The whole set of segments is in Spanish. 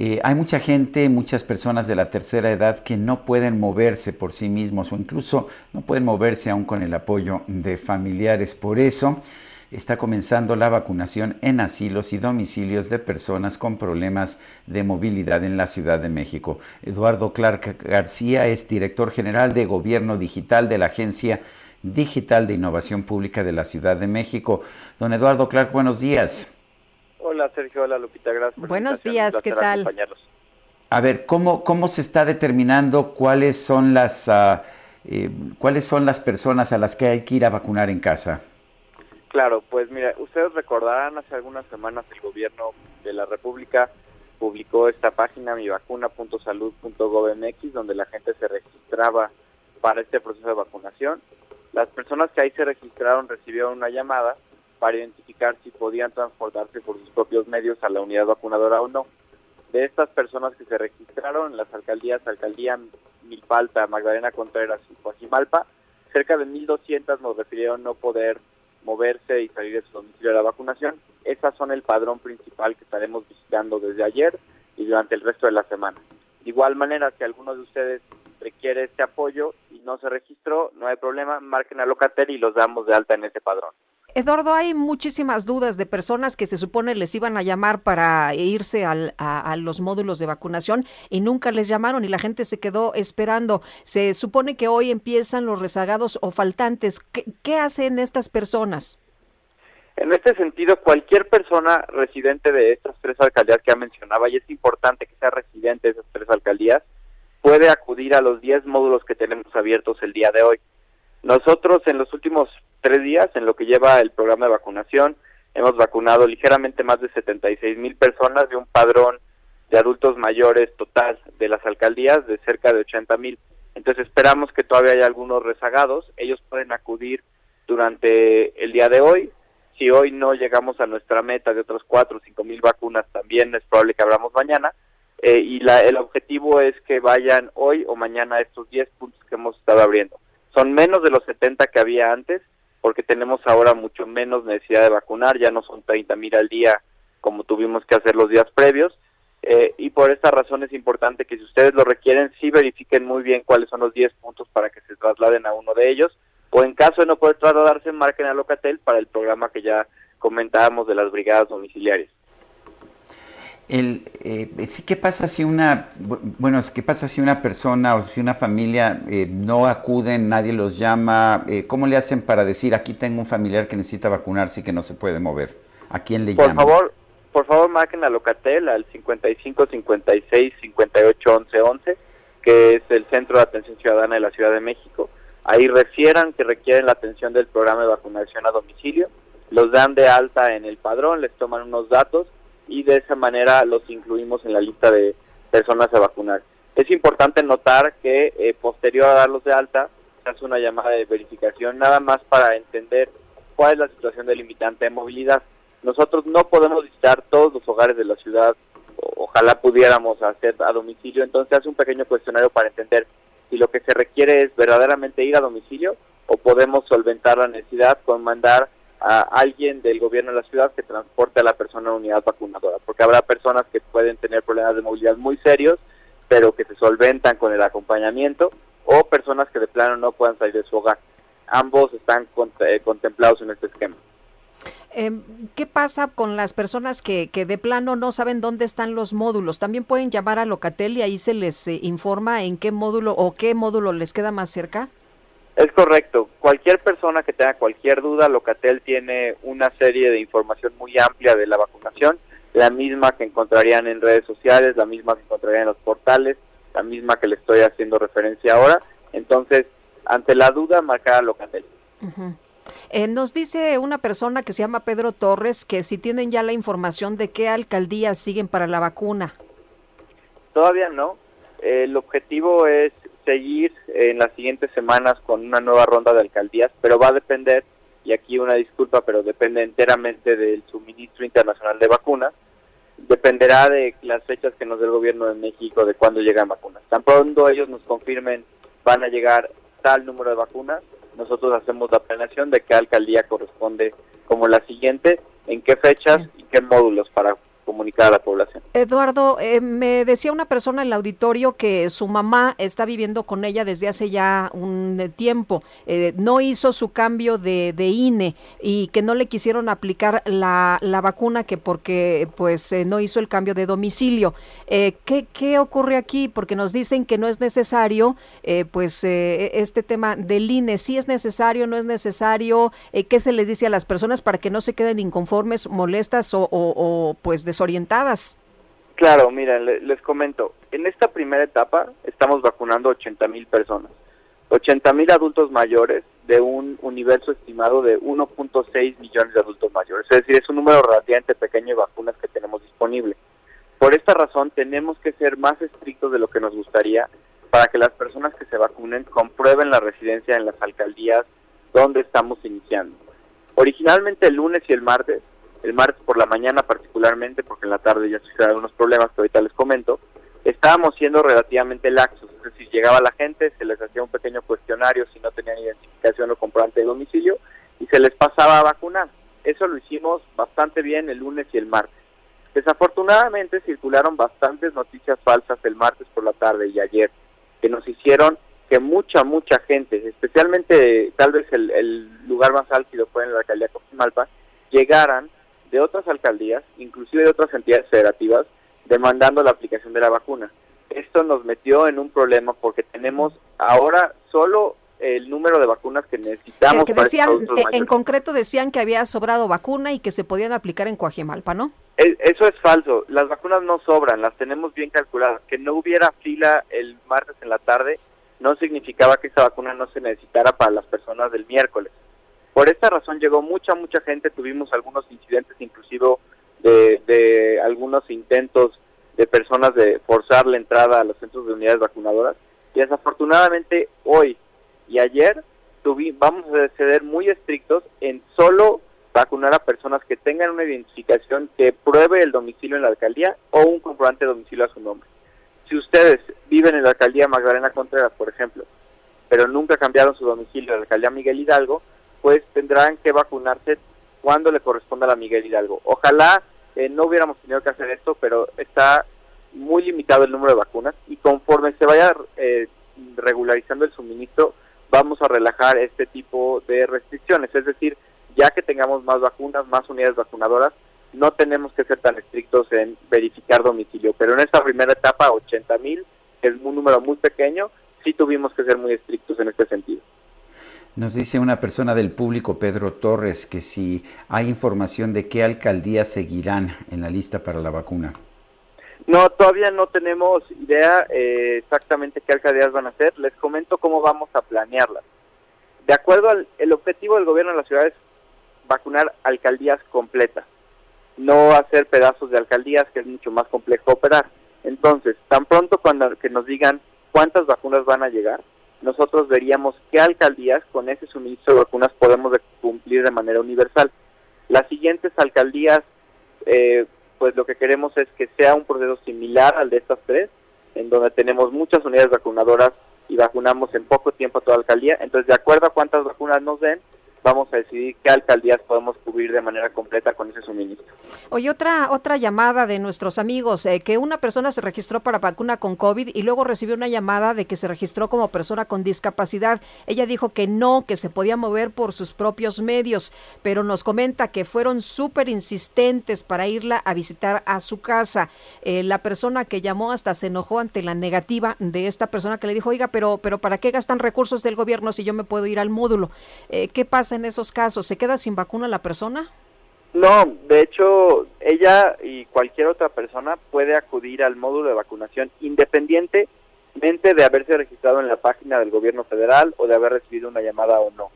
Eh, hay mucha gente, muchas personas de la tercera edad que no pueden moverse por sí mismos o incluso no pueden moverse aún con el apoyo de familiares. Por eso está comenzando la vacunación en asilos y domicilios de personas con problemas de movilidad en la Ciudad de México. Eduardo Clark García es director general de Gobierno Digital de la Agencia Digital de Innovación Pública de la Ciudad de México. Don Eduardo Clark, buenos días. Hola Sergio, hola Lupita, gracias. Buenos días, ¿qué tal? A ver, ¿cómo, ¿cómo se está determinando cuáles son las uh, eh, cuáles son las personas a las que hay que ir a vacunar en casa? Claro, pues mira, ustedes recordarán hace algunas semanas el gobierno de la República publicó esta página mivacuna.salud.gov.mx donde la gente se registraba para este proceso de vacunación. Las personas que ahí se registraron recibieron una llamada para identificar si podían transportarse por sus propios medios a la unidad vacunadora o no. De estas personas que se registraron en las alcaldías, alcaldía Milpalta, Magdalena Contreras y Coajimalpa, cerca de 1.200 nos refirieron no poder moverse y salir de su domicilio a la vacunación. Esas son el padrón principal que estaremos visitando desde ayer y durante el resto de la semana. De igual manera, si alguno de ustedes requiere este apoyo y no se registró, no hay problema, marquen a Locatel y los damos de alta en ese padrón. Eduardo, hay muchísimas dudas de personas que se supone les iban a llamar para irse a, los módulos de vacunación y nunca les llamaron y la gente se quedó esperando. Se supone que hoy empiezan los rezagados o faltantes. ¿Qué, hacen estas personas? En este sentido, cualquier persona residente de estas tres alcaldías que ya mencionaba, y es importante que sea residente de esas tres alcaldías, puede acudir a los 10 módulos que tenemos abiertos el día de hoy. Nosotros en los últimos tres días, en lo que lleva el programa de vacunación, hemos vacunado ligeramente más de 76 mil personas de un padrón de adultos mayores total de las alcaldías de cerca de 80 mil. Entonces esperamos que todavía haya algunos rezagados. Ellos pueden acudir durante el día de hoy. Si hoy no llegamos a nuestra meta de otros 4 o 5 mil vacunas, también es probable que abramos mañana. Eh, y la, el objetivo es que vayan hoy o mañana a estos 10 puntos que hemos estado abriendo. Son menos de los 70 que había antes, porque tenemos ahora mucho menos necesidad de vacunar, ya no son 30 mil al día como tuvimos que hacer los días previos. Eh, y por esta razón es importante que si ustedes lo requieren, sí verifiquen muy bien cuáles son los 10 puntos para que se trasladen a uno de ellos, o en caso de no poder trasladarse, marquen a Locatel para el programa que ya comentábamos de las brigadas domiciliarias. El, eh, ¿Qué pasa si una, bueno, qué pasa si una persona o si una familia eh, no acuden, nadie los llama? Eh, ¿Cómo le hacen para decir aquí tengo un familiar que necesita vacunarse y que no se puede mover? ¿A quién le llaman? Por favor, por favor marquen a Locatel al 55 56 58 11 11, que es el Centro de Atención Ciudadana de la Ciudad de México. Ahí refieran que requieren la atención del programa de vacunación a domicilio, los dan de alta en el padrón, les toman unos datos y de esa manera los incluimos en la lista de personas a vacunar. Es importante notar que eh, posterior a darlos de alta se hace una llamada de verificación nada más para entender cuál es la situación del limitante de movilidad. Nosotros no podemos visitar todos los hogares de la ciudad, ojalá pudiéramos hacer a domicilio, entonces hace un pequeño cuestionario para entender si lo que se requiere es verdaderamente ir a domicilio o podemos solventar la necesidad con mandar a alguien del gobierno de la ciudad que transporte a la persona a unidad vacunadora, porque habrá personas que pueden tener problemas de movilidad muy serios, pero que se solventan con el acompañamiento, o personas que de plano no puedan salir de su hogar. Ambos están eh, contemplados en este esquema. Em, ¿Qué pasa con las personas que, que, de plano no saben dónde están los módulos? También pueden llamar a Locatel y ahí se les eh, informa en qué módulo o qué módulo les queda más cerca. Es correcto. Cualquier persona que tenga cualquier duda, Locatel tiene una serie de información muy amplia de la vacunación, la misma que encontrarían en redes sociales, la misma que encontrarían en los portales, la misma que le estoy haciendo referencia ahora. Entonces, ante la duda, marcar a Locatel. Eh, nos dice una persona que se llama Pedro Torres que si tienen ya la información de qué alcaldías siguen para la vacuna. Todavía no. El objetivo es seguir en las siguientes semanas con una nueva ronda de alcaldías, pero va a depender, y aquí una disculpa, pero depende enteramente del suministro internacional de vacunas. Dependerá de las fechas que nos dé el gobierno de México de cuándo llegan vacunas. Tan pronto ellos nos confirmen van a llegar tal número de vacunas, nosotros hacemos la planeación de qué alcaldía corresponde como la siguiente, en qué fechas y qué módulos para comunicar a la población. Eduardo, eh, me decía una persona en el auditorio que su mamá está viviendo con ella desde hace ya un eh, tiempo. Eh, no hizo su cambio de, INE y que no le quisieron aplicar la, vacuna que porque pues no hizo el cambio de domicilio. ¿qué, ¿Qué ocurre aquí? Porque nos dicen que no es necesario pues este tema del INE. ¿Sí es necesario, no es necesario? ¿Qué se les dice a las personas para que no se queden inconformes, molestas o, o, o pues orientadas. Claro, mira, les, comento, en esta primera etapa estamos vacunando 80 mil personas, 80 mil adultos mayores de un universo estimado de 1.6 millones de adultos mayores, es decir, es un número relativamente pequeño de vacunas que tenemos disponible. Por esta razón tenemos que ser más estrictos de lo que nos gustaría para que las personas que se vacunen comprueben la residencia en las alcaldías donde estamos iniciando. Originalmente el lunes y el martes el martes por la mañana particularmente, porque en la tarde ya se algunos problemas que ahorita les comento, estábamos siendo relativamente laxos, es decir, llegaba la gente, se les hacía un pequeño cuestionario si no tenían identificación o comprobante de domicilio y se les pasaba a vacunar. Eso lo hicimos bastante bien el lunes y el martes. Desafortunadamente circularon bastantes noticias falsas el martes por la tarde y ayer, que nos hicieron que mucha, mucha gente, especialmente tal vez el, el lugar más álgido fue en la alcaldía de Cojimalpa, llegaran de otras alcaldías, inclusive de otras entidades federativas, demandando la aplicación de la vacuna. Esto nos metió en un problema porque tenemos ahora solo el número de vacunas que necesitamos. Que decían, eh, en concreto decían que había sobrado vacuna y que se podían aplicar en Coajimalpa, ¿no? Eso es falso. Las vacunas no sobran, las tenemos bien calculadas. Que no hubiera fila el martes en la tarde no significaba que esa vacuna no se necesitara para las personas del miércoles. Por esta razón llegó mucha, mucha gente, tuvimos algunos incidentes inclusive de, algunos intentos de personas de forzar la entrada a los centros de unidades vacunadoras y desafortunadamente hoy y ayer vamos a ser muy estrictos en solo vacunar a personas que tengan una identificación que pruebe el domicilio en la alcaldía o un comprobante de domicilio a su nombre. Si ustedes viven en la alcaldía Magdalena Contreras, por ejemplo, pero nunca cambiaron su domicilio en la alcaldía Miguel Hidalgo, pues tendrán que vacunarse cuando le corresponda a la Miguel Hidalgo. Ojalá eh, no hubiéramos tenido que hacer esto, pero está muy limitado el número de vacunas y conforme se vaya eh, regularizando el suministro, vamos a relajar este tipo de restricciones. Es decir, ya que tengamos más vacunas, más unidades vacunadoras, no tenemos que ser tan estrictos en verificar domicilio. Pero en esta primera etapa, 80 mil, es un número muy pequeño, sí tuvimos que ser muy estrictos en este sentido. Nos dice una persona del público, Pedro Torres, que si hay información de qué alcaldías seguirán en la lista para la vacuna. No, todavía no tenemos idea eh, exactamente qué alcaldías van a ser. Les comento cómo vamos a planearlas. De acuerdo al el objetivo del gobierno de la ciudad es vacunar alcaldías completas, no hacer pedazos de alcaldías que es mucho más complejo operar. Entonces, tan pronto cuando que nos digan cuántas vacunas van a llegar, nosotros veríamos qué alcaldías con ese suministro de vacunas podemos cumplir de manera universal. Las siguientes alcaldías, eh, pues lo que queremos es que sea un proceso similar al de estas tres, en donde tenemos muchas unidades vacunadoras y vacunamos en poco tiempo a toda alcaldía. Entonces, de acuerdo a cuántas vacunas nos den, vamos a decidir qué alcaldías podemos cubrir de manera completa con ese suministro. Oye, otra, otra llamada de nuestros amigos, eh, que una persona se registró para vacuna con COVID y luego recibió una llamada de que se registró como persona con discapacidad. Ella dijo que no, que se podía mover por sus propios medios, pero nos comenta que fueron súper insistentes para irla a visitar a su casa. Eh, la persona que llamó hasta se enojó ante la negativa de esta persona que le dijo, oiga, pero, pero ¿para qué gastan recursos del gobierno si yo me puedo ir al módulo? Eh, ¿Qué pasa? En esos casos? ¿Se queda sin vacuna la persona? No, de hecho, ella y cualquier otra persona puede acudir al módulo de vacunación independientemente de haberse registrado en la página del gobierno federal o de haber recibido una llamada o no.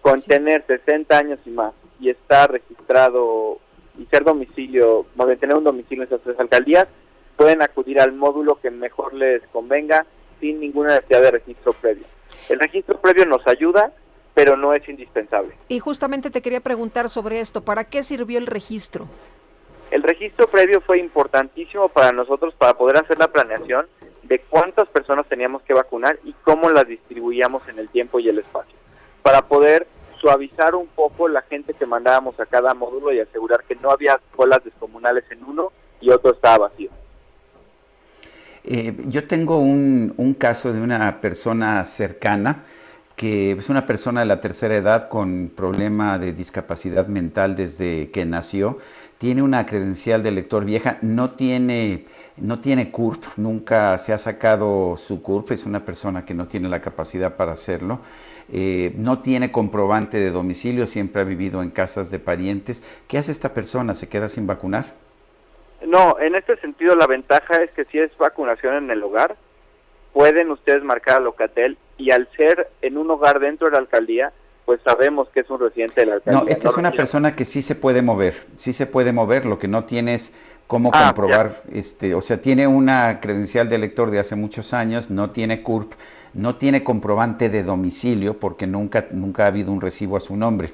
con tener 60 años y más y estar registrado y ser domicilio, más tener un domicilio en esas tres alcaldías, pueden acudir al módulo que mejor les convenga sin ninguna necesidad de registro previo. El registro previo nos ayuda, pero no es indispensable. Y justamente te quería preguntar sobre esto, ¿para qué sirvió el registro? El registro previo fue importantísimo para nosotros para poder hacer la planeación de cuántas personas teníamos que vacunar y cómo las distribuíamos en el tiempo y el espacio, para poder suavizar un poco la gente que mandábamos a cada módulo y asegurar que no había colas descomunales en uno y otro estaba vacío. Eh, yo tengo un, un, caso de una persona cercana que es una persona de la tercera edad con problema de discapacidad mental desde que nació. Tiene una credencial de lector vieja, no tiene, no tiene CURP, nunca se ha sacado su CURP, es una persona que no tiene la capacidad para hacerlo. Eh, no tiene comprobante de domicilio, siempre ha vivido en casas de parientes. ¿Qué hace esta persona? ¿Se queda sin vacunar? No, en este sentido la ventaja es que si es vacunación en el hogar, pueden ustedes marcar a Locatel y al ser en un hogar dentro de la alcaldía, pues sabemos que es un residente de la alcaldía. No, esta es una persona que sí se puede mover, sí se puede mover, lo que no tienes cómo ah, comprobar, este, o sea, tiene una credencial de elector de hace muchos años, no tiene CURP, no tiene comprobante de domicilio porque nunca, nunca ha habido un recibo a su nombre.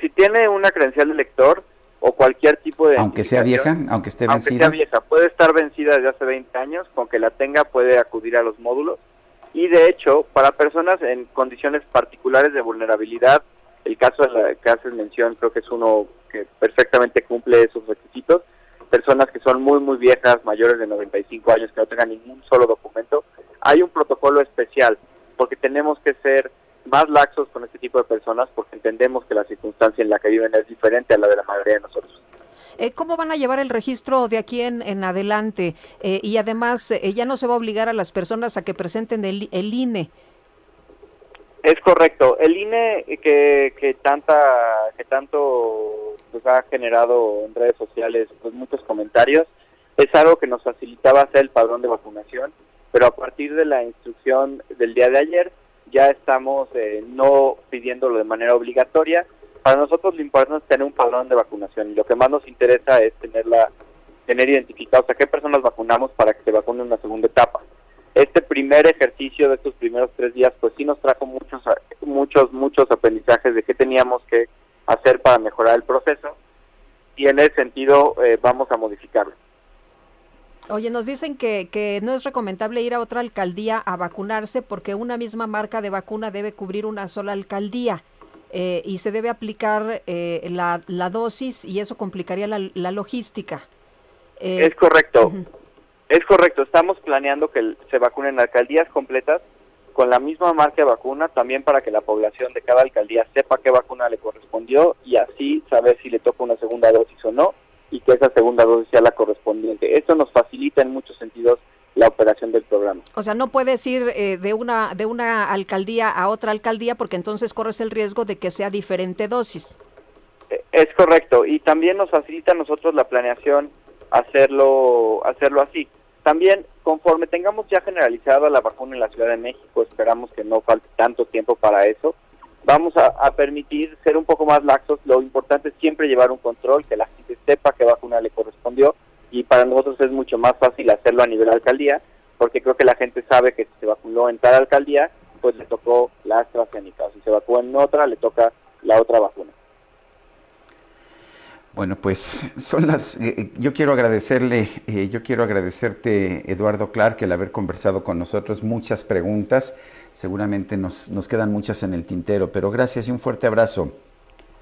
Si tiene una credencial de elector o cualquier tipo de... Aunque sea vieja, aunque esté vencida. Aunque sea vieja, puede estar vencida desde hace 20 años, con que la tenga puede acudir a los módulos. Y de hecho, para personas en condiciones particulares de vulnerabilidad, el caso de la que haces mención creo que es uno que perfectamente cumple esos requisitos, personas que son muy, muy viejas, mayores de 95 años, que no tengan ningún solo documento, hay un protocolo especial, porque tenemos que ser más laxos con este tipo de personas, porque entendemos que la circunstancia en la que viven es diferente a la de la mayoría de nosotros. Eh, ¿Cómo van a llevar el registro de aquí en, en adelante? Eh, y además, eh, ya no se va a obligar a las personas a que presenten el, el INE. Es correcto. El INE que, que tanta que tanto pues, ha generado en redes sociales pues, muchos comentarios es algo que nos facilitaba hacer el padrón de vacunación, pero a partir de la instrucción del día de ayer ya estamos eh, no pidiéndolo de manera obligatoria. Para nosotros lo importante es tener un padrón de vacunación y lo que más nos interesa es tenerla, tener identificados a qué personas vacunamos para que se vacunen en una segunda etapa este primer ejercicio de estos primeros tres días, pues sí nos trajo muchos, muchos, muchos aprendizajes de qué teníamos que hacer para mejorar el proceso y en ese sentido eh, vamos a modificarlo. Oye, nos dicen que, que no es recomendable ir a otra alcaldía a vacunarse porque una misma marca de vacuna debe cubrir una sola alcaldía. Eh, y se debe aplicar eh, la, la, dosis y eso complicaría la, la logística. es correcto. Es correcto, estamos planeando que se vacunen alcaldías completas con la misma marca de vacuna, también para que la población de cada alcaldía sepa qué vacuna le correspondió y así saber si le toca una segunda dosis o no y que esa segunda dosis sea la correspondiente. Esto nos facilita en muchos sentidos la operación del programa. O sea, no puedes ir eh, de una de una alcaldía a otra alcaldía porque entonces corres el riesgo de que sea diferente dosis. Eh, es correcto y también nos facilita a nosotros la planeación hacerlo hacerlo así. También, conforme tengamos ya generalizada la vacuna en la Ciudad de México, esperamos que no falte tanto tiempo para eso, vamos a, permitir ser un poco más laxos. Lo importante es siempre llevar un control, que la gente sepa qué vacuna le correspondió y para nosotros es mucho más fácil hacerlo a nivel alcaldía, porque creo que la gente sabe que si se vacunó en tal alcaldía, pues le tocó la AstraZeneca, o si se vacunó en otra, le toca la otra vacuna. Bueno, pues son las. Eh, eh, yo quiero agradecerle, eh, yo quiero agradecerte, Eduardo Clark, el haber conversado con nosotros. Muchas preguntas, seguramente nos, nos quedan muchas en el tintero, pero gracias y un fuerte abrazo.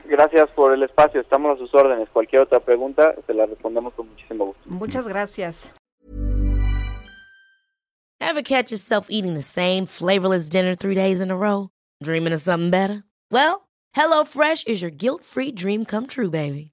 Gracias por el espacio, estamos a sus órdenes. Cualquier otra pregunta, se la respondemos con muchísimo gusto. Muchas gracias. Ever catch yourself eating the same flavorless dinner three days in a row? Dreaming of something better? Well. HelloFresh is your guilt-free dream come true, baby.